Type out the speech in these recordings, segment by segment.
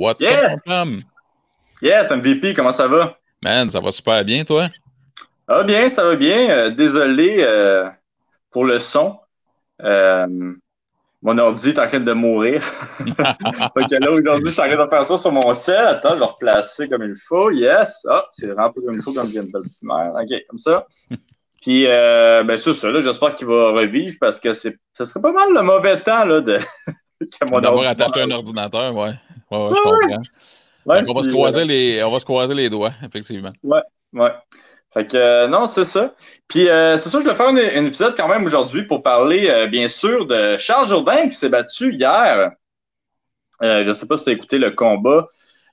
What's Yes! up, mon? Yes, MVP, comment ça va? Man, ça va super bien, toi? Va bien, ça va bien. Euh, désolé euh, pour le son. Euh, mon ordi est en train de mourir. fait que là, aujourd'hui, je suis en train de faire ça sur mon set. Attends, je vais replacer comme il faut. Yes. Ah, c'est vraiment pas comme il faut comme vient de faire. OK, comme ça. Puis, euh, ben, c'est ça, là, j'espère qu'il va revivre parce que c'est, ça serait pas mal le mauvais temps, là, de. que mon D'avoir attaché un ordinateur, ouais. Ouais, ouais, je Ouais, comprends. Ouais, on, va se croiser les, on va se croiser les doigts, effectivement. Ouais. Fait que euh, non, c'est ça. Puis euh, c'est ça, je voulais faire un, épisode quand même aujourd'hui pour parler, euh, bien sûr, de Charles Jourdain qui s'est battu hier. Euh, je sais pas si tu as écouté le combat.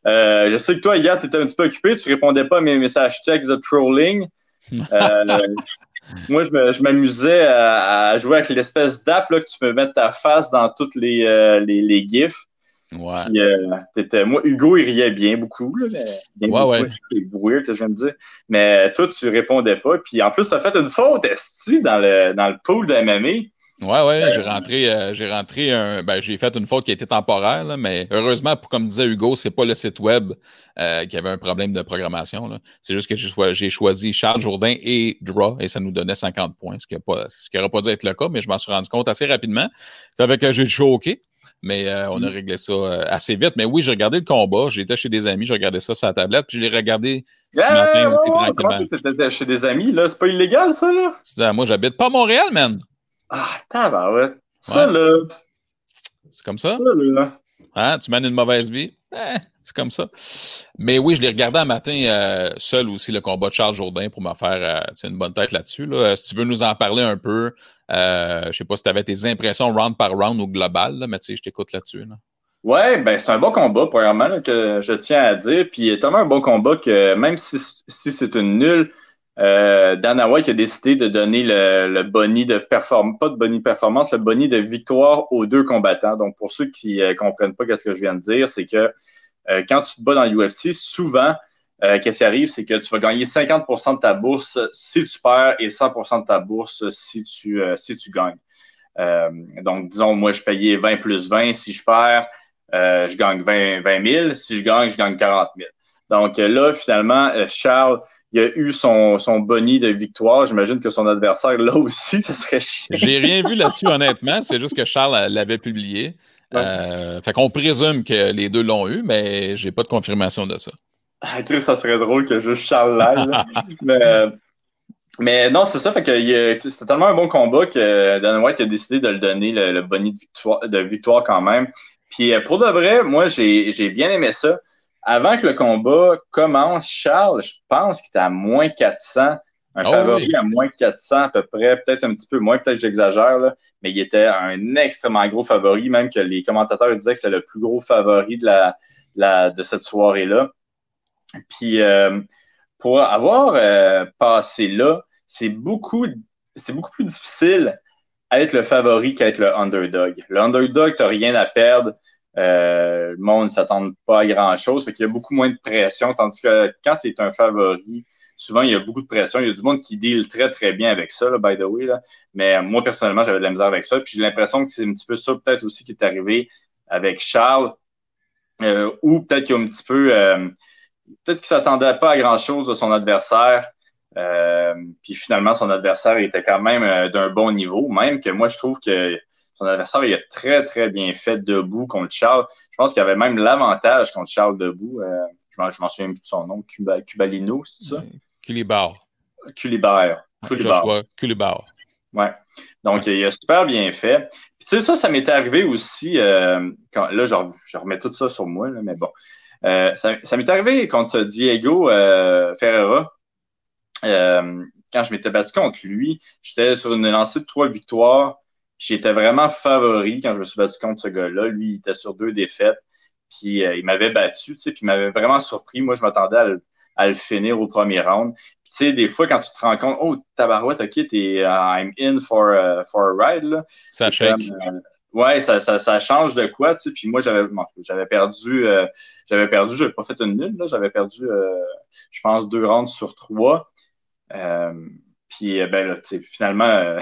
Euh, je sais que toi, hier, tu étais un petit peu occupé, tu répondais pas à mes messages textes de trolling. Euh, moi, je me- je m'amusais à, à jouer avec l'espèce d'app là, que tu peux mettre ta face dans toutes les, euh, les, les GIFs. Ouais. Puis, euh, moi, Hugo, il riait bien beaucoup. Là, mais bien Ouais, beaucoup, ouais. Weird, je viens de dire. Mais toi, tu répondais pas. Puis en plus, tu as fait une faute, Esti, dans le, dans le pool de MMA. Ouais, ouais, j'ai rentré, euh, j'ai rentré un, ben, j'ai fait une faute qui a été temporaire, là, mais heureusement, pour, comme disait Hugo, c'est pas le site web euh, qui avait un problème de programmation. là. C'est juste que j'ai choi- j'ai choisi Charles Jourdain et Draw et ça nous donnait 50 points, ce qui n'aurait pas dû être le cas, mais je m'en suis rendu compte assez rapidement. Ça fait que j'ai OK, mais euh, on a réglé ça euh, assez vite. Mais oui, j'ai regardé le combat, j'étais chez des amis, j'ai regardé ça sur la tablette, puis je l'ai regardé ce Yeah, matin ouais, aussi ouais, tranquillement. ça, t'étais chez des amis, là? C'est pas illégal, ça, là? Ah, moi, j'habite pas à Montréal, man. Ah, tabarouette. Ça, Ouais. là, C'est comme ça? ça, là. Hein? Tu mènes une mauvaise vie? Eh, c'est comme ça. Mais oui, je l'ai regardé un matin euh, seul aussi, le combat de Charles Jourdain, pour me faire une bonne tête là-dessus. Là. Si tu veux nous en parler un peu, euh, je sais pas si tu avais tes impressions round par round ou global, là, mais je t'écoute là-dessus. Là. Ouais, ben c'est un bon combat, premièrement, que je tiens à dire. Puis tellement un bon combat que même si, si c'est une nulle, euh, Dana a décidé de donner le, le boni de performance, pas de boni de performance, le boni de victoire aux deux combattants. Donc, pour ceux qui euh, comprennent pas ce que je viens de dire, c'est que euh, quand tu te bats dans l'UFC, souvent, euh, qu'est-ce qui arrive, c'est que tu vas gagner 50% de ta bourse si tu perds et 100% de ta bourse si tu, euh, si tu gagnes. Euh, donc, disons, moi, je payais 20 plus 20. Si je perds, je gagne 20, 20 000. Si je gagne, je gagne 40 000. Donc là, finalement, Charles, il a eu son, son boni de victoire. J'imagine que son adversaire, là aussi, ça serait chiant. J'ai rien vu là-dessus, honnêtement. C'est juste que Charles l'avait publié. Ouais. Fait qu'on présume que les deux l'ont eu, mais j'ai pas de confirmation de ça. Ah, ça serait drôle que juste Charles là. mais, mais non, c'est ça. Fait que c'était tellement un bon combat que Dana White a décidé de le donner le, le boni de victoire, de victoire quand même. Puis euh, pour de vrai, moi, j'ai bien aimé ça. Avant que le combat commence, Charles, je pense qu'il était à moins 400. Un Oh favori oui. à moins 400 à peu près, peut-être un petit peu moins, peut-être que j'exagère, mais il était un extrêmement gros favori, même que les commentateurs disaient que c'est le plus gros favori de, la, la- de cette soirée-là. Puis euh, pour avoir euh, passé là, c'est beaucoup, c'est beaucoup plus difficile à être le favori qu'à être le underdog. Le underdog, tu n'as rien à perdre. Euh, le monde ne s'attend pas à grand-chose. Fait qu'il y a beaucoup moins de pression. Tandis que quand tu es un favori, souvent, il y a beaucoup de pression. Il y a du monde qui deal très, très bien avec ça, là, by the way. Là. Mais moi, personnellement, j'avais de la misère avec ça. Puis j'ai l'impression que c'est un petit peu ça, peut-être aussi, qui est arrivé avec Charles. Ou peut-être qu'il y a un petit peu. Peut-être qu'il ne s'attendait pas à grand-chose de son adversaire. Euh, puis finalement, son adversaire était quand même euh, d'un bon niveau. Même que moi, je trouve que son adversaire, il a très, très bien fait debout contre Charles. Je pense qu'il avait même l'avantage contre Charles debout. Euh, je m'en je m'en souviens plus de son nom. Cuba, Cubalino, c'est ça? Culibar. Culibert. Joshua Culibar. Ouais. Donc, il a super bien fait. Puis, tu sais, ça, ça m'était arrivé aussi. euh, quand, là, je, re- je remets tout ça sur moi, là, mais bon. Euh, ça ça m'est arrivé contre Diego euh, Ferreira. Euh, quand je m'étais battu contre lui, j'étais sur une lancée de trois victoires. J'étais vraiment favori quand je me suis battu contre ce gars-là. Lui, il était sur deux défaites. Puis euh, il m'avait battu, tu sais, puis il m'avait vraiment surpris. Moi, je m'attendais à, le- à le finir au premier round. Tu sais, des fois, quand tu te rends compte, oh, tabarouette, OK, t'es uh, I'm in for, uh, for a ride, là. Ça shake. comme, euh, ouais, ça, ça, ça change de quoi, tu sais. Puis moi, j'avais j'avais perdu, euh, j'avais perdu, j'avais pas fait une nulle, là. J'avais perdu, euh, je pense, deux rounds sur trois. Euh, puis, euh, ben, là, tu sais, finalement,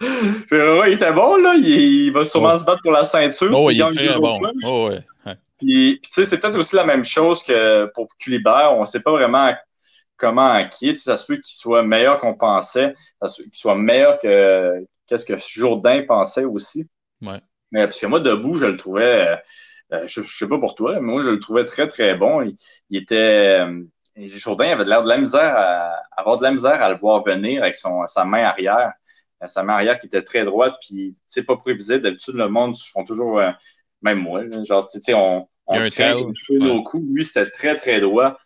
il était bon, là. Il, il va sûrement Oh. se battre pour la ceinture. Oh, il est très bon. Oh, ouais. Ouais. Puis, tu sais, c'est peut-être aussi la même chose que pour Culibert. On ne sait pas vraiment comment acquier. Ça se peut qu'il soit meilleur qu'on pensait, qu'il soit meilleur que qu'est-ce que Jourdain pensait aussi. Ouais. Mais parce que moi, debout, je le trouvais, euh, je, ne sais pas pour toi, mais moi, je le trouvais très, très bon. Il, était. Euh, Jourdain avait l'air de la misère à avoir de la misère à le voir venir avec son, sa main arrière. Euh, sa main arrière qui était très droite, puis c'est pas prévisible. D'habitude, le monde font toujours, même moi, genre, tu sais, on, on traîne nos coups. Lui, c'était très, très droit.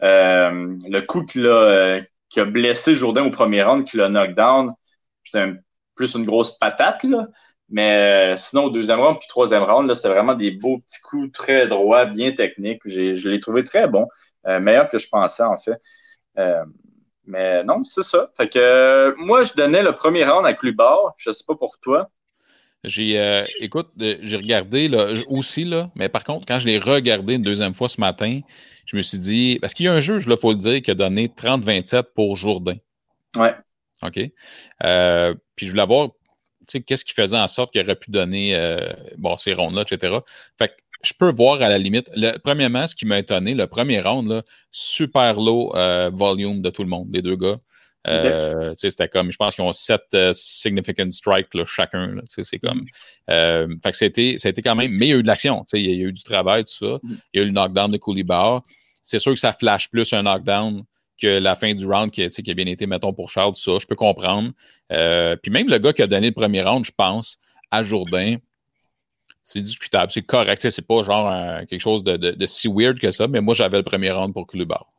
le coup qu'il a, qui a blessé Jourdain au premier round, qui l'a knockdown, c'était plus une grosse patate, là. Mais euh, sinon, au deuxième round puis troisième round, c'était vraiment des beaux petits coups très droits, bien techniques. Je l'ai trouvé très bon, euh, meilleur que je pensais en fait. Euh, mais non, c'est ça. Fait que moi, je donnais le premier round à Clubar. Je sais pas pour toi. J'ai écoute, j'ai regardé là, aussi, là, mais par contre, quand je l'ai regardé une deuxième fois ce matin, je me suis dit, parce qu'il y a un juge, il faut le dire, qui a donné 30-27 pour Jourdain. Ouais. OK? puis je voulais avoir qu'est-ce qui faisait en sorte qu'il aurait pu donner euh, bon, ces rondes-là, etc. Fait que je peux voir à la limite. Le, premièrement, ce qui m'a étonné, le premier round, là, super low euh, volume de tout le monde, les deux gars. Euh, c'était comme, je pense qu'ils ont sept significant strikes là, chacun. C'est comme. Mm. fait que c'était, c'était quand même. Mais il y a eu de l'action. Il y a eu du travail, tout ça. Mm. Il y a eu le knockdown de Cooley-Bar. C'est sûr que ça flash plus un knockdown que la fin du round qui, qui a bien été, mettons, pour Charles, ça, je peux comprendre. Euh, puis même le gars qui a donné le premier round, je pense, à Jourdain, c'est discutable, c'est correct. C'est pas genre euh, quelque chose de, si weird que ça, mais moi, j'avais le premier round pour Klubar.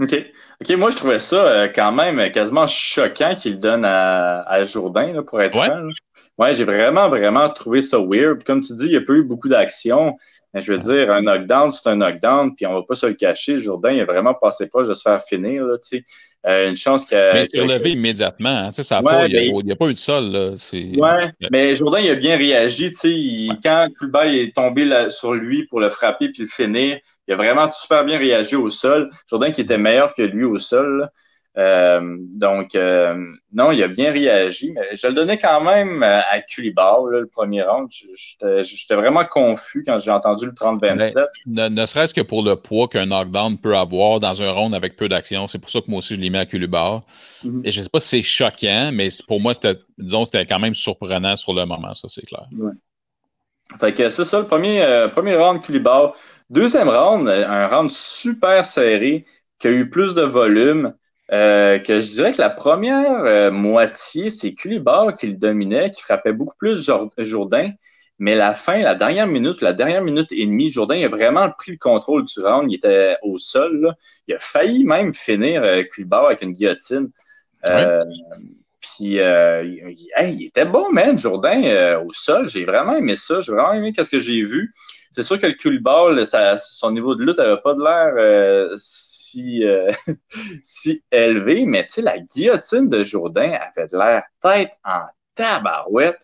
OK. OK, moi, je trouvais ça euh, quand même quasiment choquant qu'il donne à, Jourdain, pour être ouais. franc. Ouais, j'ai vraiment, vraiment trouvé ça weird. Comme tu dis, il n'y a pas eu beaucoup d'action. Je veux dire, un knockdown, c'est un knockdown, puis on va pas se le cacher. Jourdain, il a vraiment passé pas de se faire finir, là. Euh, une chance que. Mais il s'est relevé immédiatement, hein, ça pas, il n'y a, pas eu de sol, là. Ouais, mais Jourdain, il a bien réagi. Quand Kulba est tombé là, sur lui pour le frapper puis le finir, il a vraiment super bien réagi au sol. Jourdain qui était meilleur que lui au sol, là. Euh, donc, euh, non, il a bien réagi, mais je le donnais quand même euh, à Culibar, le premier round. J'étais vraiment confus quand j'ai entendu le 30-27. Ne, serait-ce que pour le poids qu'un knockdown peut avoir dans un round avec peu d'action. C'est pour ça que moi aussi, je l'ai mis à Culibar. Mm-hmm. Et je sais pas si c'est choquant, mais pour moi, c'était, disons, c'était quand même surprenant sur le moment, ça, c'est clair. Fait que c'est ça, le premier, premier round Culibar. Deuxième round, un round super serré qui a eu plus de volume. Euh, que je dirais que la première euh, moitié, c'est Culibar qui le dominait, qui frappait beaucoup plus Jourdain. Mais la fin, la dernière minute, la dernière minute et demie, Jourdain a vraiment pris le contrôle du round. Il était au sol. Il a failli même finir euh, avec une guillotine. Euh, puis, il, était bon, man, Jourdain, au sol. J'ai vraiment aimé ça. J'ai vraiment aimé ce que j'ai vu. C'est sûr que le culball, son niveau de lutte n'avait pas de l'air euh, si, euh, si élevé, mais tu sais, la guillotine de Jourdain avait de l'air tête en tabarouette.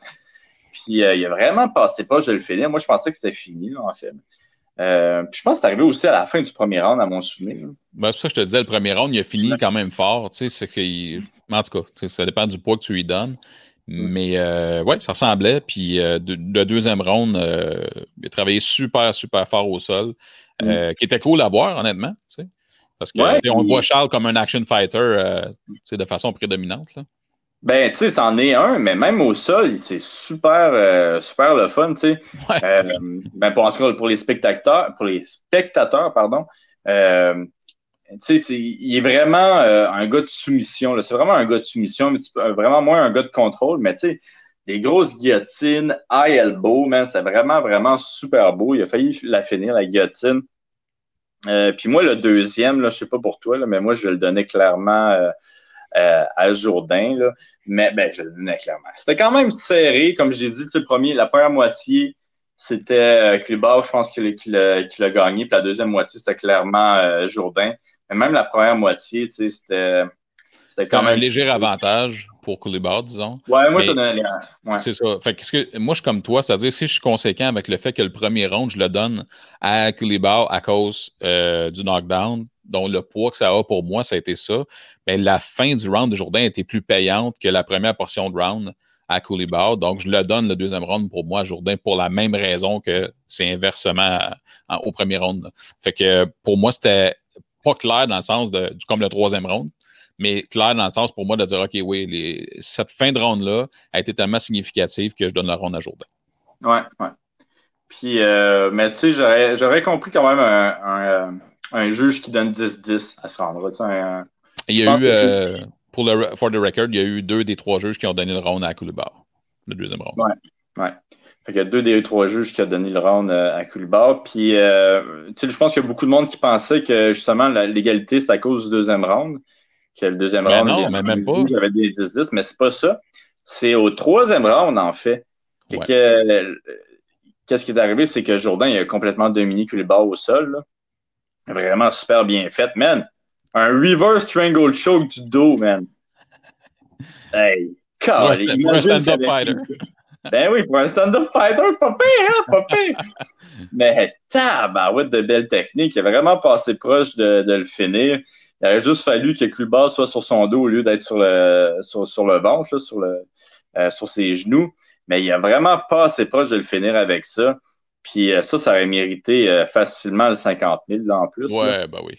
Puis euh, il a vraiment passé pas, je le finis. Moi, je pensais que c'était fini, en fait. puis je pense que c'est arrivé aussi à la fin du premier round, à mon souvenir. Ben, c'est pour ça que je te disais, le premier round, il a fini quand même fort. Tu sais, c'est En tout cas, ça dépend du poids que tu lui donnes. Mais euh, ouais, ça ressemblait. Puis euh, le deuxième round, euh, il a travaillé super, super fort au sol. Mm. Qui était cool à voir, honnêtement. Tu sais, parce qu'on voit Charles comme un action fighter de façon prédominante. Là. Ben, tu sais, c'en est un, mais même au sol, c'est super, super le fun, tu sais. ben, pour, en tout cas, pour les spectateurs, pour les spectateurs, pardon, tu sais, il est vraiment euh, un gars de soumission. C'est vraiment un gars de soumission, mais vraiment moins un gars de contrôle. Mais tu sais, des grosses guillotines, high elbow, man, c'est vraiment, vraiment super beau. Il a failli la finir, la guillotine. Euh, puis moi, le deuxième, là, je sais pas pour toi, mais moi, je le donnais clairement euh, à Jourdain. Mais ben, je le donnais clairement. C'était quand même serré, comme j'ai dit, le premier, la première moitié, c'était euh, je pense, qu'il a, gagné. Puis la deuxième moitié, c'était clairement Jourdain. Mais même la première moitié, tu sais, c'était. C'était quand même un léger avantage pour Koulibar, disons. Ouais, moi, je donne ouais. C'est ça. Fait que, que, moi, je suis comme toi, c'est-à-dire si je suis conséquent avec le fait que le premier round, je le donne à Koulibar à cause euh, du knockdown, dont le poids que ça a pour moi, ça a été ça. Mais la fin du round de Jourdain était plus payante que la première portion de round à Koulibaly. Donc, je le donne le deuxième round pour moi à Jourdain pour la même raison que c'est inversement au premier round. Fait que pour moi, c'était pas clair dans le sens de comme le troisième round, mais clair dans le sens pour moi de dire OK, oui, cette fin de round-là a été tellement significative que je donne le round à Jourdain. Ouais, ouais. Puis, euh, mais tu sais, j'aurais compris quand même un, un, juge qui donne 10-10 à ce round-là. Il y a eu, euh, pour le for the record, il y a eu deux des trois juges qui ont donné le round à Koulibaly, le deuxième round. Ouais, ouais. Fait qu'il y a deux des trois juges qui ont donné le round euh, à Koulibaly. Puis, euh, tu sais, je pense qu'il y a beaucoup de monde qui pensait que justement l'égalité, c'est à cause du deuxième round. Que le deuxième ben round, non, mais même pas. Il y avait des 10-10, mais c'est pas ça. C'est au troisième round, en fait. Qu'est-ce qui est arrivé, c'est que Jourdain il a complètement dominé Koulibaly au sol. Vraiment super bien fait. Man, un reverse triangle choke du dos, man. Hey, un, stand-up fighter. Ben oui, pour un stand-up fighter, pas pire, hein, pas pire. Mais tabarouette de belle technique. Il a vraiment passé proche de, de, le finir. Il aurait juste fallu que Kluba soit sur son dos au lieu d'être sur le, sur, sur le ventre, là, sur, le, euh, sur ses genoux. Mais il a vraiment pas assez proche de le finir avec ça. Puis euh, ça, ça aurait mérité euh, facilement le 50 000 là, en plus. Ouais, ben oui.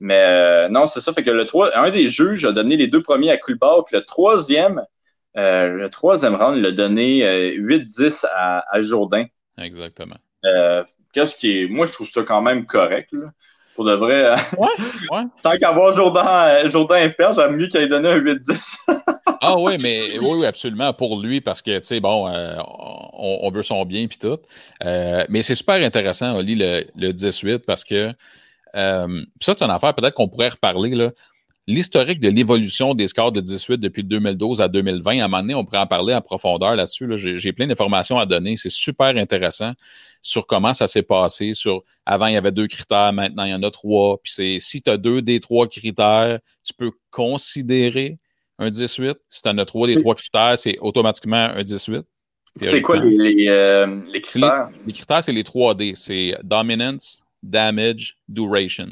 Mais non, c'est ça. Fait que le 3, un des juges a donné les deux premiers à Kulbar, puis le troisième, le troisième round, il a donné 8-10 euh, à, à, Jourdain. Exactement. Qu'est-ce qui est. Moi, je trouve ça quand même correct. Là. Pour de vrai. Ouais, ouais. Tant qu'avoir Jourdain, Jourdain père, j'aime mieux qu'il ait donné un 8-10. ah oui, mais oui, oui, absolument, pour lui, parce que, tu sais, bon, on, on, veut son bien puis tout. mais c'est super intéressant, Oli, le, le 18, parce que euh, ça, c'est une affaire peut-être qu'on pourrait reparler. L'historique de l'évolution des scores de 18 depuis 2012 à 2020, à un moment donné, on pourrait en parler en profondeur là-dessus. J'ai plein d'informations à donner. C'est super intéressant sur comment ça s'est passé. Sur Avant, il y avait deux critères, maintenant, il y en a trois. Puis c'est si tu as deux des trois critères, tu peux considérer un 18. Si tu en as trois des trois critères, c'est automatiquement un 18. C'est quoi les, euh, les, critères? Les, critères, c'est les 3D. C'est dominance, damage, duration.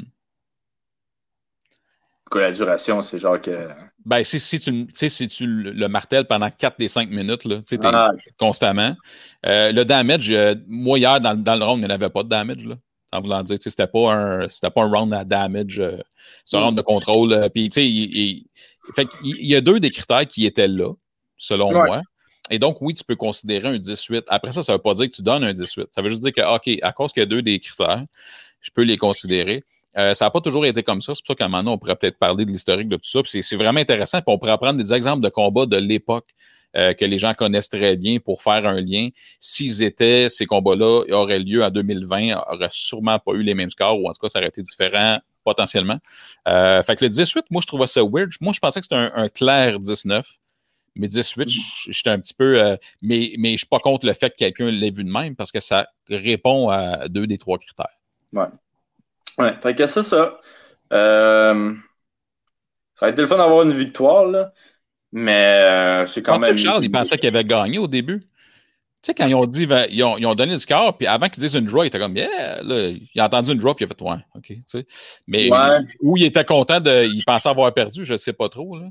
Quoi, la duration, c'est genre que. Ben, si, si, tu, si tu le martèles pendant 4 des 5 minutes, là, ah, constamment. Euh, le damage, euh, moi, hier, dans, dans, le round, il n'y avait pas de damage. Là, en voulant dire, c'était pas un pas un round à damage, euh, c'est un round de contrôle. Puis, tu sais, il, fait il, y a deux des critères qui étaient là, selon moi. Et donc, oui, tu peux considérer un 18. Après ça, ça ne veut pas dire que tu donnes un 18. Ça veut juste dire que, OK, à cause qu'il y a deux des critères, je peux les considérer. Euh, ça n'a pas toujours été comme ça. C'est pour ça qu'à un moment donné, on pourrait peut-être parler de l'historique de tout ça. c'est vraiment intéressant. Puis on pourrait prendre des exemples de combats de l'époque euh, que les gens connaissent très bien pour faire un lien. S'ils étaient, ces combats-là auraient lieu en 2020, n'auraient sûrement pas eu les mêmes scores, ou en tout cas, ça aurait été différent potentiellement. Euh, fait que le 18, moi, je trouvais ça weird. Moi, je pensais que c'était un, un clair 19. Mais 18, j'étais un petit peu. Euh, mais, mais je ne suis pas contre le fait que quelqu'un l'ait vu de même parce que ça répond à deux des trois critères. Ouais. Ouais. Fait que c'est ça. Euh, ça a été le fun d'avoir une victoire, là. Mais euh, c'est quand même. Que Charles, il pensait qu'il avait gagné au début? Tu sais, quand ils ont dit, ils ont, ils ont donné le score, puis avant qu'ils disent une draw, il était comme, yeah, là, il a entendu une draw, puis il a fait, ouais, OK, tu sais. Mais où il était content de, il pensait avoir perdu, je ne sais pas trop, là.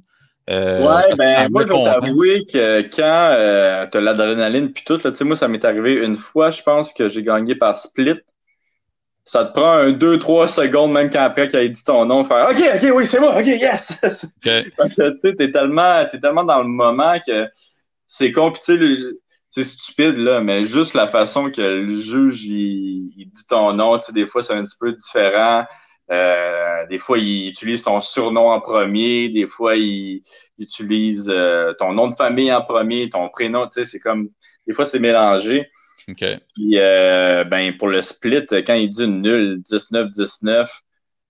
Euh, ouais, ben moi, je dois t'avouer que quand euh, tu as l'adrénaline puis tout, là, moi, ça m'est arrivé une fois, je pense que j'ai gagné par split. Ça te prend un 2-3 secondes, même quand après qu'il ait dit ton nom, faire OK, OK, oui, c'est moi, OK, yes! Que tu sais, t'es tellement, es tellement dans le moment que c'est compliqué, c'est stupide, là, mais juste la façon que le juge il, il dit ton nom, tu sais, des fois, c'est un petit peu différent. Euh, des fois, il utilise ton surnom en premier, des fois, il, utilise euh, ton nom de famille en premier, ton prénom, tu sais, c'est comme, des fois, c'est mélangé. Puis, euh, ben, pour le split, quand il dit une nulle, 19-19,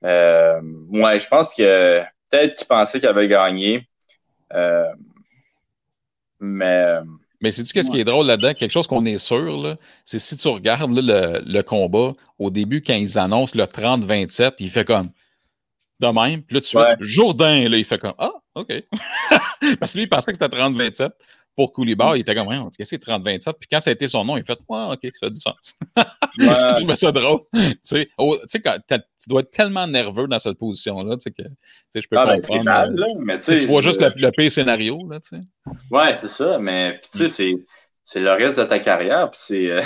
ouais, je pense que peut-être qu'il pensait qu'il avait gagné. mais mais c'est-tu qu'est-ce qui est drôle là-dedans? Quelque chose qu'on est sûr, c'est si tu regardes le, combat, au début, quand ils annoncent le 30-27, il fait comme de même. Puis là, tu vois, Jourdain, là, il fait comme Ah, OK. Parce que lui, il pensait que c'était 30-27. Pour Koulibar, il était comme, on qu'est-ce que c'est 30-27? Puis quand ça a été son nom, il fait, ouais, ok, ça fait du sens. je trouvais ça drôle. tu sais, quand tu dois être tellement nerveux dans cette position-là, tu sais, que je peux ah, ben, comprendre. Mal, là, mais tu vois juste le, le, pire scénario, là, tu sais. Ouais, c'est ça, mais tu sais, c'est c'est le reste de ta carrière. Puis c'est, euh,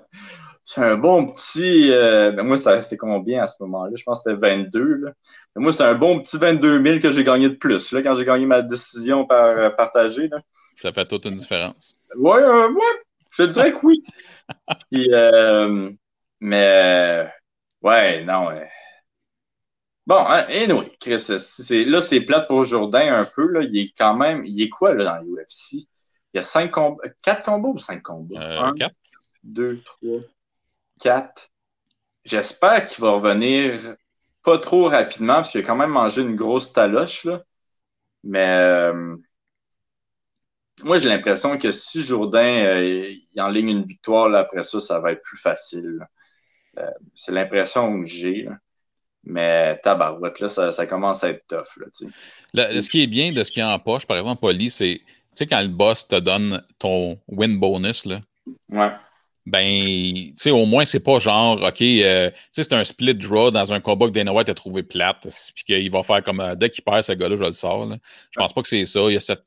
c'est un bon petit. Euh, ben moi, ça restait combien à ce moment-là? Je pense que c'était 22. Là. moi, c'est un bon petit 22 000 que j'ai gagné de plus là, quand j'ai gagné ma décision par euh, partagée. Là. Ça fait toute une différence. Oui, ouais, je te dirais que oui. Puis, mais, ouais, non. Bon, hein, anyway, Chris, c'est, là, c'est plate pour Jourdain un peu. Là. Il est quand même. Il est quoi là, dans l'UFC? Il y a cinq combats, quatre combats ou cinq combats? Euh, Un, quatre. deux, trois, quatre. J'espère qu'il va revenir pas trop rapidement, parce qu'il a quand même mangé une grosse taloche, là. Mais euh, moi, j'ai l'impression que si Jourdain euh, il enligne une victoire, là, après ça, ça va être plus facile. c'est l'impression que j'ai. Mais tabarouette, là, ça, ça, commence à être tough. Là, ce qui est bien de ce qui est en poche, par exemple, Oli, c'est tu sais, quand le boss te donne ton win bonus, là, ouais. ben, tu sais, au moins, c'est pas genre, OK, euh, tu sais, c'est un split draw dans un combat que Dana White a trouvé plate, puis qu'il va faire comme, euh, dès qu'il perd ce gars-là, je le sors. Je pense pas que c'est ça. Il y a cette,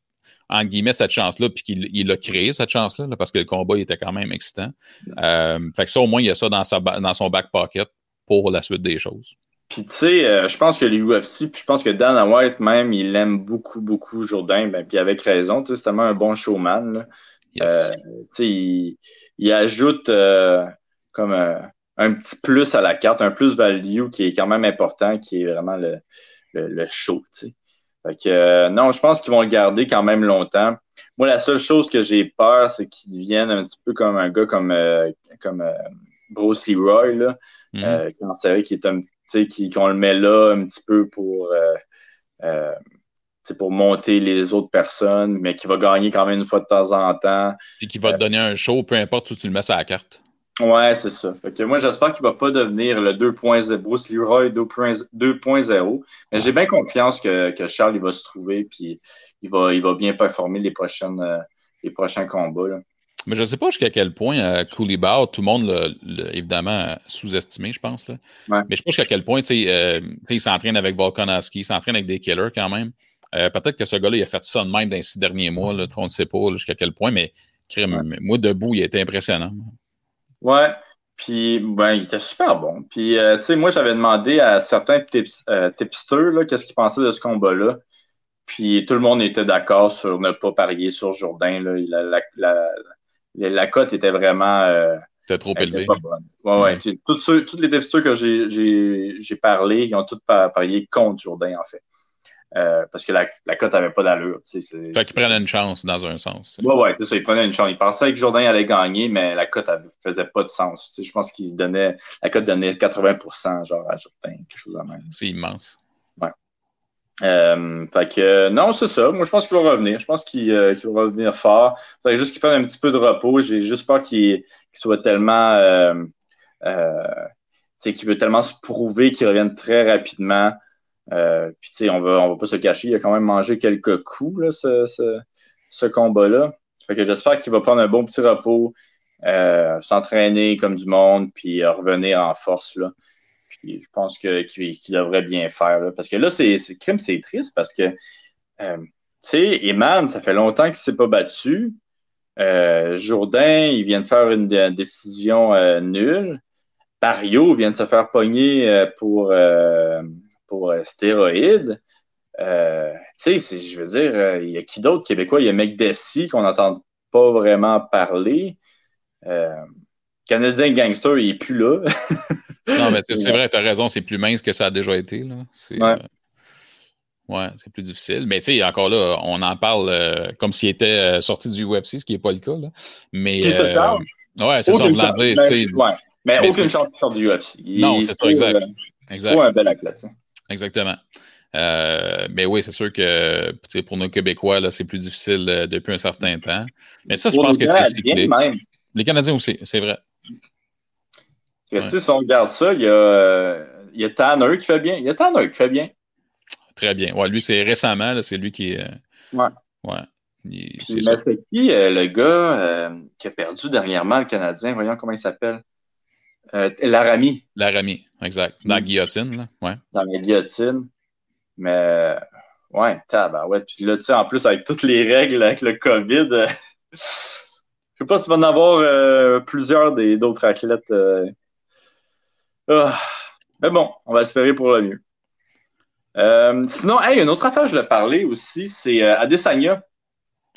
en guillemets, cette chance-là, puis qu'il il a créé cette chance-là, parce que le combat il était quand même excitant. Euh, fait que ça, au moins, il y a ça dans, sa, dans son back pocket pour la suite des choses. Puis tu sais, euh, je pense que les UFC, puis je pense que Dana White même, il aime beaucoup, beaucoup Jourdain, ben, puis avec raison, tu sais, c'est tellement un bon showman. Là. Euh, tu sais, il, ajoute euh, comme un petit plus à la carte, un plus value qui est quand même important, qui est vraiment le, le, show, tu sais. Fait que non, je pense qu'ils vont le garder quand même longtemps. Moi, la seule chose que j'ai peur, c'est qu'il devienne un petit peu comme un gars comme, comme Bruce Leroy, là, mm-hmm. qui est un qu'on le met là un petit peu pour, euh, euh, pour monter les autres personnes, mais qui va gagner quand même une fois de temps en temps. Puis qui va te donner un show, peu importe où tu le mets sur la carte. Ouais, c'est ça. Fait que moi, j'espère qu'il ne va pas devenir le 2.0, Bruce Leroy 2.0. Mais j'ai bien confiance que, Charles il va se trouver puis il va, il va bien performer les, prochaines, euh, les prochains combats. Là. Mais je ne sais pas jusqu'à quel point euh, Koulibar, tout le monde l'a évidemment sous-estimé, je pense. Là. Mais je ne sais pas jusqu'à quel point euh, il s'entraîne avec Volkanovski, il s'entraîne avec des killers quand même. Euh, peut-être que ce gars-là, il a fait ça de même dans les six derniers mois. Là, on ne sait pas jusqu'à quel point, mais moi, debout, il a été impressionnant. Ouais. Puis, ben, il était super bon. Puis, tu sais, moi, j'avais demandé à certains tips, tipsters qu'est-ce qu'ils pensaient de ce combat-là. Puis, tout le monde était d'accord sur ne pas parier sur Jourdain. Là. La, la, la cote était vraiment. Euh, C'était trop élevé. Ouais, ouais. Tous, ceux, toutes les déficits que j'ai parlé, ils ont tous parié contre Jourdain, en fait. Euh, parce que la, la cote n'avait pas d'allure. Fait qu'ils prenaient une chance dans un sens. Oui, ouais, c'est ça. Ils prenaient une chance. Ils pensaient que Jourdain allait gagner, mais la cote ne faisait pas de sens. je pense qu'il donnait. La cote donnait 80 genre à Jourdain, quelque chose de même. C'est immense. Euh, fait que non, c'est ça. Moi, je pense qu'il va revenir. Je pense qu'il euh, va revenir fort. C'est juste qu'il prenne un petit peu de repos. J'ai juste peur qu'il soit tellement. Qu'il veut tellement se prouver qu'il revienne très rapidement. Euh, puis, tu sais, on va, on va pas se cacher. Il a quand même mangé quelques coups, là, ce, ce, combat-là. Fait que j'espère qu'il va prendre un bon petit repos, s'entraîner comme du monde, puis revenir en force, là je pense qu'il devrait bien faire. parce que là, c'est crime, c'est triste parce que, euh, tu sais, Eman, ça fait longtemps qu'il s'est pas battu. Euh, Jourdain, il vient de faire une, décision euh, nulle. Barrio vient de se faire pogner pour, pour stéroïdes. tu sais, je veux dire, il y a qui d'autre Québécois? Il y a McDessie qu'on n'entend pas vraiment parler. Canadien Gangster, il n'est plus là. non, mais c'est vrai, tu as raison, c'est plus mince que ça a déjà été. Là. C'est, ouais. Euh, c'est plus difficile. Mais tu sais, encore là, on en parle euh, comme s'il était euh, sorti du UFC, ce qui n'est pas le cas. Là. Mais, qui se charge. Ouais, c'est ça, on. Ouais. Mais, mais aucune chance de sortir du UFC. non, c'est pas exact. exact. un bel athlète. Ça. Exactement. mais oui, c'est sûr que pour nos Québécois, là, c'est plus difficile depuis un certain temps. Mais ça, je pense que c'est. Les Canadiens aussi, c'est vrai. Si on regarde ça, il y, a, il y a Tanner qui fait bien. Il y a Tanner qui fait bien. Très bien. Ouais, lui, c'est récemment, c'est lui qui est. Ouais. Ouais. mais c'est qui le gars qui a perdu dernièrement le Canadien? Voyons comment il s'appelle. Laramie. Laramie, exact. Dans la guillotine, là. Ouais. Dans la guillotine. Mais ouais, ouais. Puis là, tu sais, en plus, avec toutes les règles avec le COVID, je sais pas s'il va en avoir plusieurs d'autres athlètes. Ah. Mais bon, on va espérer pour le mieux. Euh, sinon, hey, une autre affaire, je voulais parler aussi, c'est euh, Adesanya.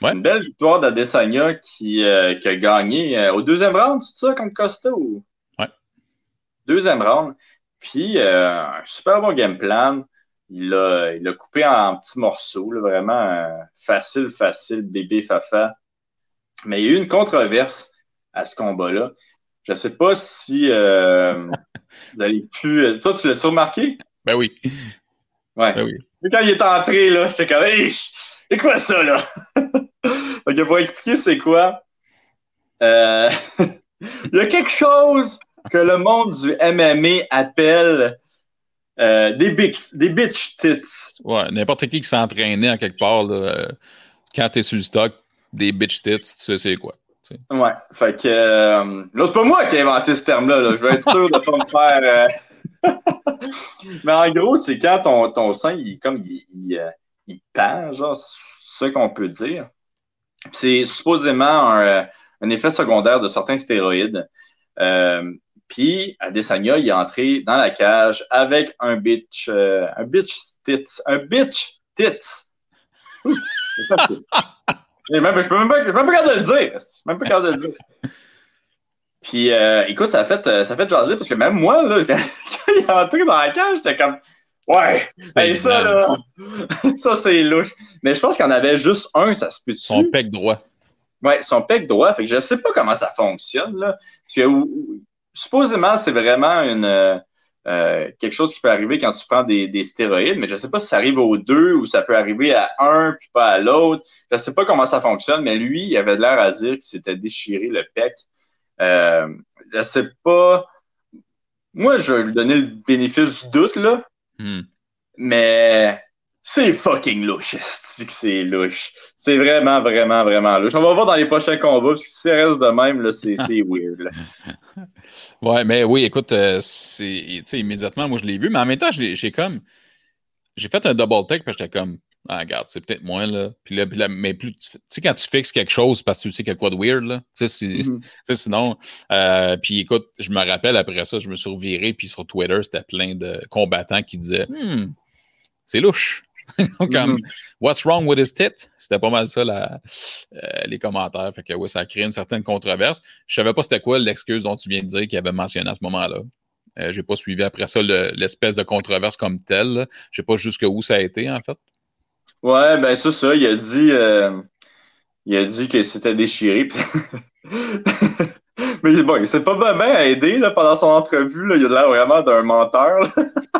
Une belle victoire d'Adesanya qui, euh, qui, a gagné au deuxième round, c'est ça, contre Costa? Ou... Deuxième round. Puis, un super bon game plan. Il l'a il a coupé en, petits morceaux, vraiment facile, facile, bébé fafa. Mais il y a eu une controverse à ce combat-là. Je ne sais pas si vous avez pu. Toi, tu l'as-tu remarqué? Ben oui. Ouais. Ben oui. quand il est entré, là, j'étais comme, hey, c'est quoi ça, là? Donc, pour expliquer c'est quoi, euh, il y a quelque chose que le monde du MMA appelle euh, des, big, des bitch tits. Ouais, n'importe qui qui s'entraînait en quelque part, là, euh, quand t'es sur le stock, des bitch tits, tu sais c'est quoi. Ouais, fait que là, c'est pas moi qui ai inventé ce terme-là. Là. Je vais être sûr de pas me faire. Mais en gros, c'est quand ton, ton sein, il, comme, il, il, euh, il pend, genre, c'est ce qu'on peut dire. C'est supposément un, euh, un, effet secondaire de certains stéroïdes. Euh, puis, Adesanya, il est entré dans la cage avec un bitch, euh, un bitch tits, un bitch tits. même, je peux même pas, je peux même pas garder le dire. Même pas garder le dire. Puis, euh, écoute, ça a fait, euh, ça a fait jaser parce que même moi, là, quand, il est entré dans la cage, j'étais comme, ouais, hey, ça, là, ça, c'est louche. Mais je pense qu'il y en avait juste un, ça se peut -tu? Son pec droit. Ouais, son pec droit. Fait que je sais pas comment ça fonctionne, là. Parce que, supposément, c'est vraiment une, euh, quelque chose qui peut arriver quand tu prends des, des, stéroïdes, mais je sais pas si ça arrive aux deux ou ça peut arriver à un puis pas à l'autre. Je sais pas comment ça fonctionne, mais lui, il avait l'air à dire qu'il s'était déchiré le pec. Euh, je sais pas. Moi, je vais lui donner le bénéfice du doute, là. Hmm. Mais c'est fucking louche. C'est louche. C'est vraiment, vraiment, vraiment louche. On va voir dans les prochains combats, parce que si ça reste de même, là, c'est, weird. Là. Ouais, mais oui, écoute, euh, c'est, immédiatement, moi, je l'ai vu, mais en même temps, j'ai comme. J'ai fait un double take, parce que j'étais comme. Ah, regarde, c'est peut-être moins, là. Puis là, mais plus. Tu sais, quand tu fixes quelque chose parce que tu sais qu'il y a quoi de weird, là. Tu sais, mm-hmm. sinon. Euh, puis écoute, je me rappelle après ça, je me suis reviré, puis sur Twitter, c'était plein de combattants qui disaient hmm, c'est louche. comme mm-hmm. What's wrong with his tit? C'était pas mal ça la, euh, les commentaires. Fait que oui, ça a créé une certaine controverse. Je savais pas c'était quoi l'excuse dont tu viens de dire qu'il avait mentionné à ce moment-là. Euh, j'ai pas suivi après ça l'espèce de controverse comme telle. Je sais pas jusqu'où ça a été, en fait. Ouais, ben c'est ça. Il a dit, euh, il a dit que c'était déchiré. Mais bon, il s'est pas bien aidé là, pendant son entrevue. Là. Il a l'air vraiment d'un menteur.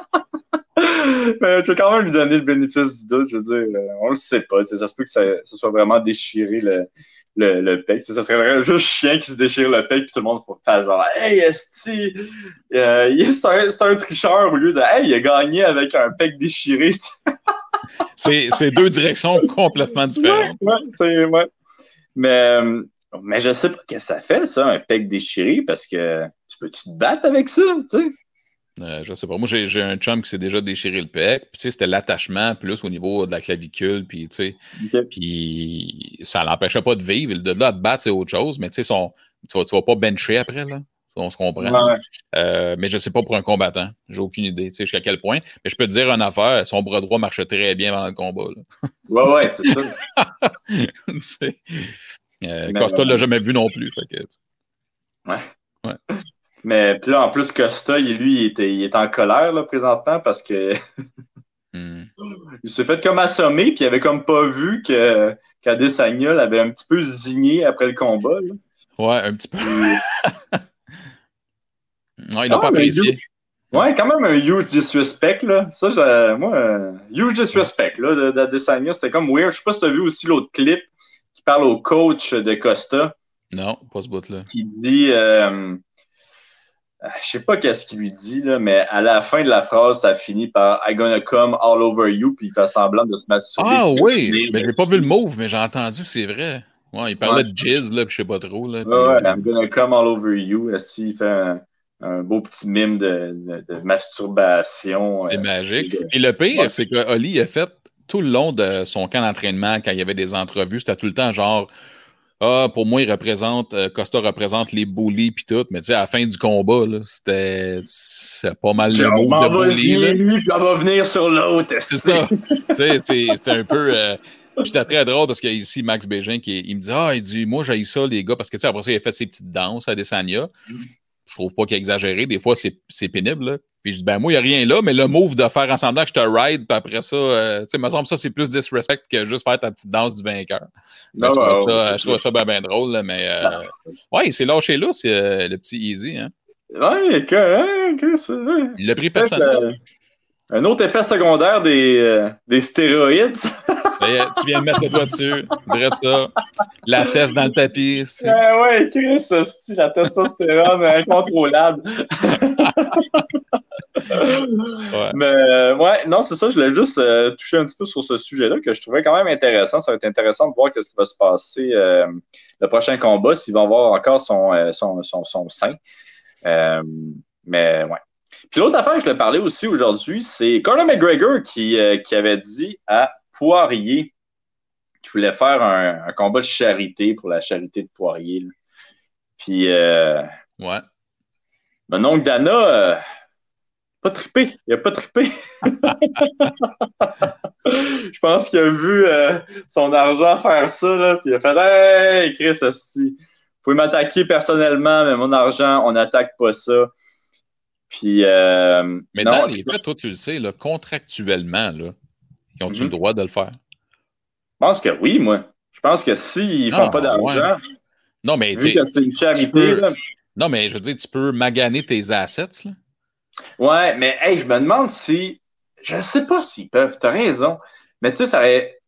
Mais tu vas quand même lui donner le bénéfice du doute. Je veux dire, euh, on le sait pas. Ça se peut que ça, soit vraiment déchiré le, le, le pec. Ça serait juste chien qui se déchire le pec puis tout le monde fait genre Hey, Esti! Euh, c'est un, un, tricheur au lieu de Hey, il a gagné avec un pec déchiré. c'est deux directions complètement différentes. Ouais, c'est. Ouais. Mais, mais je sais pas ce que ça fait, ça, un pec déchiré, parce que tu peux-tu te battre avec ça, tu sais? Euh, je sais pas. Moi, j'ai un chum qui s'est déjà déchiré le pec. Puis, tu sais, c'était l'attachement plus au niveau de la clavicule. Puis, tu sais, puis ça l'empêchait pas de vivre. De là, de battre, c'est autre chose. Mais, tu sais, tu, vas, tu vas pas bencher après, là. On se comprend. Euh, mais je sais pas pour un combattant. J'ai aucune idée, tu sais, jusqu'à quel point. Mais je peux te dire une affaire, son bras droit marchait très bien pendant le combat. Là. Ouais, ouais, c'est ça. euh, Costa l'a jamais vu non plus. Fait que, ouais. ouais. Mais puis là, en plus, Costa, lui, il, était, il est en colère là, présentement parce que hmm. il s'est fait comme assommer, puis il avait comme pas vu que qu'Adesanya avait un petit peu zigné après le combat. Là. Ouais, un petit peu. non, il n'a ah, pas apprécié. Ouais, quand même un huge disrespect, là. Ça, moi, un huge disrespect, là, d'Adesanya. C'était comme weird. Je sais pas si tu as vu aussi l'autre clip qui parle au coach de Costa. Non, pas ce bout-là. Qui dit, euh, je sais pas qu'est-ce qu'il lui dit, là, mais à la fin de la phrase, ça finit par I gonna come all over you, puis il fait semblant de se masturber. Ah oui, mais j'ai pas vu le move, mais j'ai entendu, c'est vrai. Ouais, il parlait de jizz, là, puis je sais pas trop. Là, ouais, ouais, I'm gonna come all over you. S'il fait un, beau petit mime de, de, masturbation. C'est euh, magique. Et le pire, c'est que Oli a fait tout le long de son camp d'entraînement, quand il y avait des entrevues, c'était tout le temps genre ah, pour moi, il représente, euh, Costa représente les bullies puis tout, mais tu sais, à la fin du combat, c'était pas mal le mot de bully. Lui, je vais venir sur l'autre. C'est ça. tu sais, c'était un peu. Euh, c'était très drôle parce qu'il y a ici Max Bégin qui il me dit Ah, il dit, moi, j'ai ça, les gars, parce que tu sais, après ça, il a fait ses petites danses à Desania. Je trouve pas qu'il exagéré. Des fois, c'est pénible. Là. Puis je dis, ben moi, il n'y a rien là, mais le move de faire ensemble que je te ride, puis après ça, euh, tu sais, me semble ça, c'est plus disrespect que juste faire ta petite danse du vainqueur. Ben, je, trouve ça, je, trouve ça, bien ben drôle, là, mais euh, ouais, c'est lâché là, c'est euh, le petit Easy. Hein. Ouais, que, que, c'est. Il l'a pris personnel. Un autre effet secondaire des, des stéroïdes. tu viens de mettre le doigt dessus. Bref, ça. La test dans le tapis. Ah ouais, Chris, c'est la testostérone incontrôlable. Mais euh, ouais, non, c'est ça. Je voulais juste euh, toucher un petit peu sur ce sujet-là que je trouvais quand même intéressant. Ça va être intéressant de voir ce qui va se passer euh, le prochain combat, s'il va avoir encore son, son, son, son sein. mais ouais. Puis l'autre affaire je voulais parler aussi aujourd'hui, c'est Conor McGregor qui, qui avait dit à Poirier qui voulait faire un, combat de charité pour la charité de Poirier. Puis, euh, ouais. Mon oncle Dana, euh, pas trippé. Il a pas trippé. Je pense qu'il a vu euh, son argent faire ça, là, puis il a fait Hey, Chris, si. Vous pouvez m'attaquer personnellement, mais mon argent, on n'attaque pas ça. Puis, euh, mais non, dans les toi, tu le sais, là, contractuellement, là, ils ont-tu le mhm. droit de le faire? Je pense que oui, moi. Je pense que s'ils ne font ah, pas d'argent, non, mais vu que c'est une charité. Non, mais je veux dire, tu peux maganer tes assets. Là. Ouais, mais hey, je me demande si. Je ne sais pas s'ils peuvent. Tu as raison. Mais tu sais, ça aurait.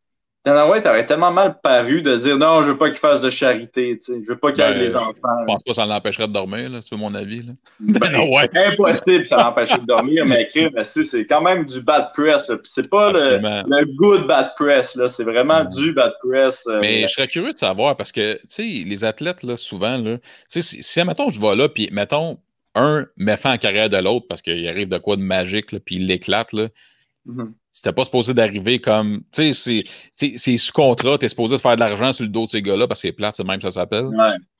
Dana White aurait tellement mal paru de dire non, je veux pas qu'il fasse de charité, tu sais, je veux pas qu'il aide ben, les enfants. Je pense pas que ça l'empêcherait de dormir, là, c'est mon avis. Là. Ben, Impossible, ça l'empêcherait de dormir, mais c'est quand même du bad press. C'est pas le, good bad press, là, c'est vraiment du bad press. Euh, mais je serais curieux de savoir parce que, tu sais, les athlètes, là, souvent, là, si, si, mettons, je vais là, puis mettons, un met fin en carrière de l'autre parce qu'il arrive de quoi de magique, puis il l'éclate, là. Mm-hmm. C'était pas supposé d'arriver comme. Tu sais, c'est sous contrat, t'es supposé de faire de l'argent sur le dos de ces gars-là parce que c'est plate, c'est même ça s'appelle.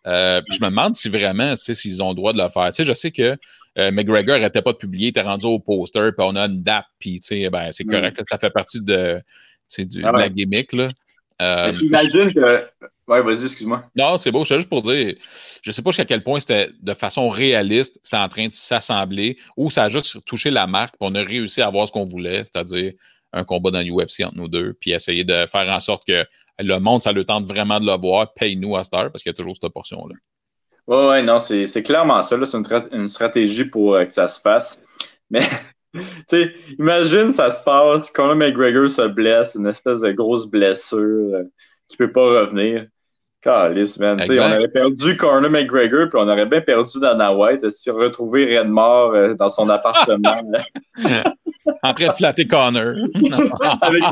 Euh, puis je me demande si vraiment, s'ils ont le droit de le faire. Tu sais, je sais que euh, McGregor n'arrêtait pas de publier, t'es rendu au poster, puis on a une date, puis tu sais, ben, c'est correct, ça fait partie de, du, ah de la gimmick, là. Euh, J'imagine que. Ouais, vas-y, excuse-moi. Non, c'est beau. Je juste pour dire, je sais pas jusqu'à quel point c'était de façon réaliste, c'était en train de s'assembler, ou ça a juste touché la marque, puis on a réussi à avoir ce qu'on voulait, c'est-à-dire un combat dans l'UFC entre nous deux, puis essayer de faire en sorte que le monde, ça le tente vraiment de le voir, paye-nous à Star, parce qu'il y a toujours cette portion-là. Oui, ouais, non, c'est clairement ça. C'est une, une, stratégie pour euh, que ça se fasse. Mais tu sais, imagine, ça se passe, Conor McGregor se blesse, une espèce de grosse blessure euh, qui peut pas revenir. Calice, man. On aurait perdu Conor McGregor, puis on aurait bien perdu Dana White si on retrouvait Redmore euh, dans son appartement. en train de flatter Connor. avec,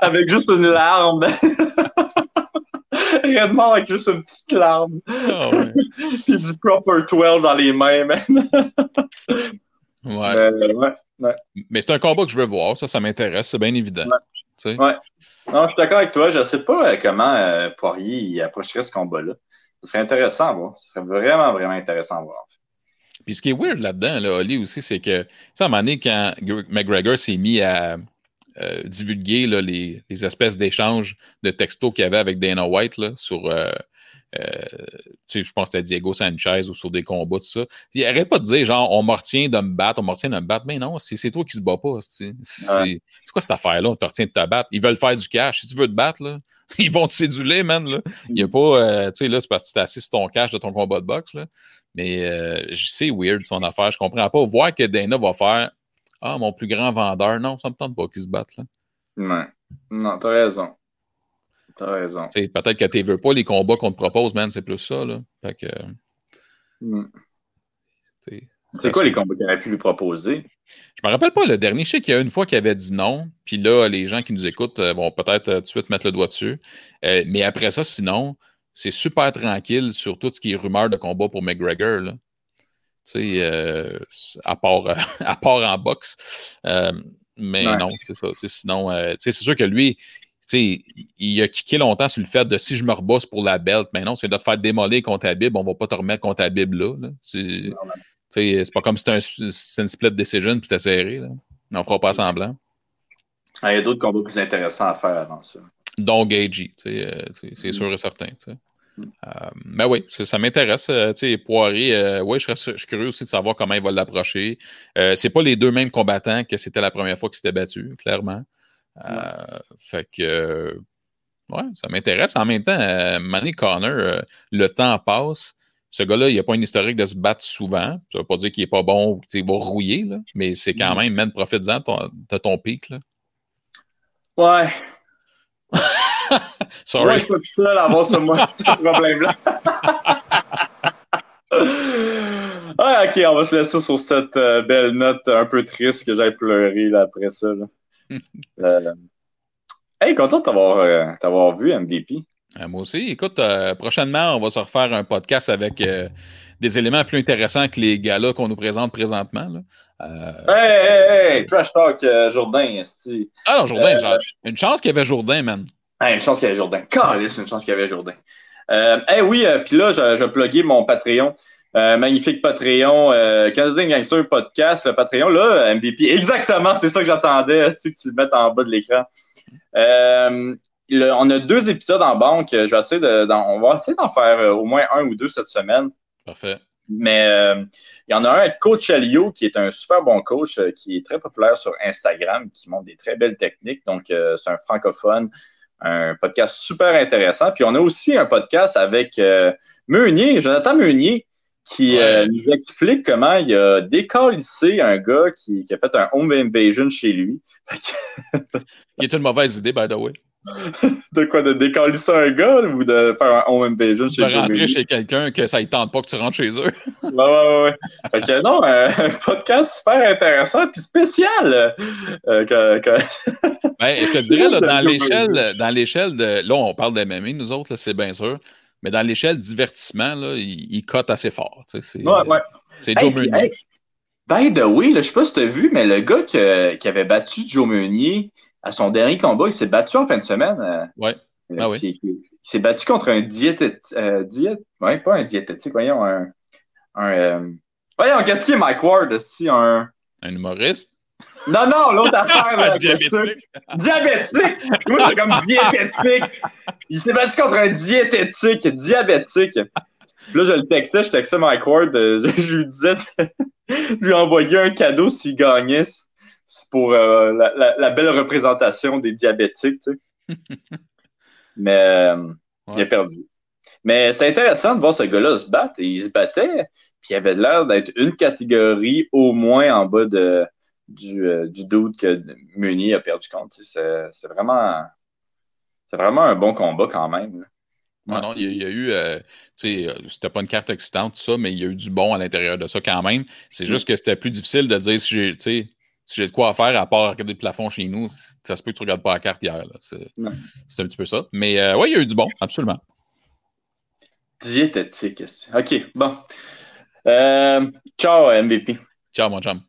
avec, juste une larme. Redmore avec juste une petite larme. Oh, puis du proper 12 dans les mains, man. ouais. ouais. Mais c'est un combat que je veux voir, ça, ça m'intéresse, c'est bien évident. Ouais. Non, je suis d'accord avec toi. Je ne sais pas euh, comment euh, Poirier approcherait ce combat-là. Ce serait intéressant à voir. Ce serait vraiment, vraiment intéressant à voir. Puis ce qui est weird là-dedans, là, Oli aussi, c'est que, tu sais, à un moment donné, quand McGregor s'est mis à euh, divulguer les, espèces d'échanges de textos qu'il y avait avec Dana White sur euh, je pense que c'était Diego Sanchez ou sur des combats, tout ça. Il arrête pas de dire, genre, on me retient de me battre, on me retient de me battre. Mais non, c'est toi qui se bats pas. C'est quoi cette affaire-là? On te retient de te battre. Ils veulent faire du cash. Si tu veux te battre, là, ils vont te séduler, man. Là. Il n'y a pas, euh, tu sais, là, c'est parce que tu assis sur ton cash de ton combat de boxe. Là. Mais euh, c'est weird son affaire. Je comprends pas. Voir que Dana va faire Ah, mon plus grand vendeur. Non, ça me tente pas qu'ils se battent. Là. Ouais. Non, t'as raison. T'as raison. Peut-être que tu veux pas les combats qu'on te propose, man, c'est plus ça. Là. Fait que. Mm. C'est quoi les combats qu'il aurait pu lui proposer? Je me rappelle pas, le dernier, je sais qu'il y a une fois qu'il avait dit non, puis là, les gens qui nous écoutent euh, vont peut-être euh, tout de suite mettre le doigt dessus. Euh, mais après ça, sinon, c'est super tranquille sur tout ce qui est rumeur de combat pour McGregor. Là. Tu sais, à, part, à part en boxe. mais non, c'est ça. Sinon, c'est sûr que lui, il a kické longtemps sur le fait de si je me rebosse pour la belt, mais non, c'est de te faire démolir contre Habib, on va pas te remettre contre Habib là. là. C'est pas comme si c'était un, une split decision puis c'était serré. Là. On fera pas semblant. Ah, il y a d'autres combats plus intéressants à faire avant ça. Donc, Gagey, euh, c'est mm. sûr et certain. Mm. Euh, mais oui, ça m'intéresse. Euh, Poirier, oui, je, suis curieux aussi de savoir comment il va l'approcher. c'est pas les deux mêmes combattants que c'était la première fois qu'ils s'étaient battus, clairement. Fait que, ouais, ça m'intéresse. En même temps, Manny Connor, le temps passe. Ce gars-là, il n'a pas une historique de se battre souvent. Ça ne veut pas dire qu'il n'est pas bon ou qu'il va rouiller, là, mais c'est quand même, même, profite-en de ton pic. Là. Ouais. Sorry. Moi, je suis pas tout seul à avoir ce, ce problème-là. ah, ok, on va se laisser sur cette euh, belle note un peu triste que j'ai pleuré là, après ça. Là. euh, hey, content de t'avoir euh, vu, MVP. Euh, moi aussi. Écoute, prochainement, on va se refaire un podcast avec des éléments plus intéressants que les gars-là qu'on nous présente présentement. Là. Hey, hey, hey, trash talk Jourdain. Ah non, Jourdain, une chance qu'il y avait Jourdain, man. une chance qu'il y avait Jourdain. Carlis, une chance qu'il y avait Jourdain. Eh oui, puis là, je, je mon Patreon. Magnifique Patreon, Canadien Gangster Podcast, le Patreon, là, MVP. Exactement, c'est ça que j'attendais, tu que tu le mettes en bas de l'écran on a deux épisodes en banque. Je vais essayer de, on va essayer d'en faire euh, au moins un ou deux cette semaine. Parfait. Mais euh, il y en a un avec Coach Alio, qui est un super bon coach, euh, qui est très populaire sur Instagram, qui montre des très belles techniques. Donc, c'est un francophone, un podcast super intéressant. Puis on a aussi un podcast avec Meunier, Jonathan Meunier, qui nous explique comment il a décalissé un gars qui, qui, a fait un home invasion chez lui. qui est une mauvaise idée, by the way. de quoi, de décalisser un gars ou de faire un home invasion chez De rentrer chez quelqu'un que ça ne tente pas que tu rentres chez eux. ouais, ouais, ouais. Fait que non, un podcast super intéressant puis spécial. Euh, ben, je te dirais, là, dans l'échelle, dans l'échelle de. Là, on parle de MMA, nous autres, c'est bien sûr. Mais dans l'échelle divertissement, là, il, il cote assez fort. C'est, ouais, ouais. C'est Joe Meunier. by the way, là, je sais pas si tu as vu, mais le gars qui avait battu Joe Meunier, à son dernier combat, il s'est battu en fin de semaine. Euh, ouais. Ah oui. Il, s'est battu contre un diététique. Euh, ouais, pas un diététique, voyons, un. un euh, voyons, qu'est-ce qu'il est Mike Ward, si un. Un humoriste? Non, non, l'autre affaire, là, diabétique. Diabétique! Moi, c'est comme diététique. Il s'est battu contre un diététique, diabétique. Puis là, je le textais, je textais Mike Ward, je, je lui disais de lui envoyer un cadeau s'il gagnait c'est pour euh, la, belle représentation des diabétiques, tu sais. Mais euh, il a perdu. Mais c'est intéressant de voir ce gars-là se battre. il se battait, puis il avait l'air d'être une catégorie au moins en bas de, du, euh, du doute que Meunier a perdu contre. C'est vraiment, vraiment un bon combat quand même. Non, il y, a, eu, tu sais, c'était pas une carte excitante, tout ça, mais il y a eu du bon à l'intérieur de ça quand même. C'est mm. juste que c'était plus difficile de dire si j'ai, si j'ai de quoi faire à part regarder le plafond chez nous, ça se peut que tu ne regardes pas la carte hier. C'est un petit peu ça. Mais euh, oui, il y a eu du bon, absolument. Diététique. OK, bon. Euh, ciao, MVP. Ciao, mon chum.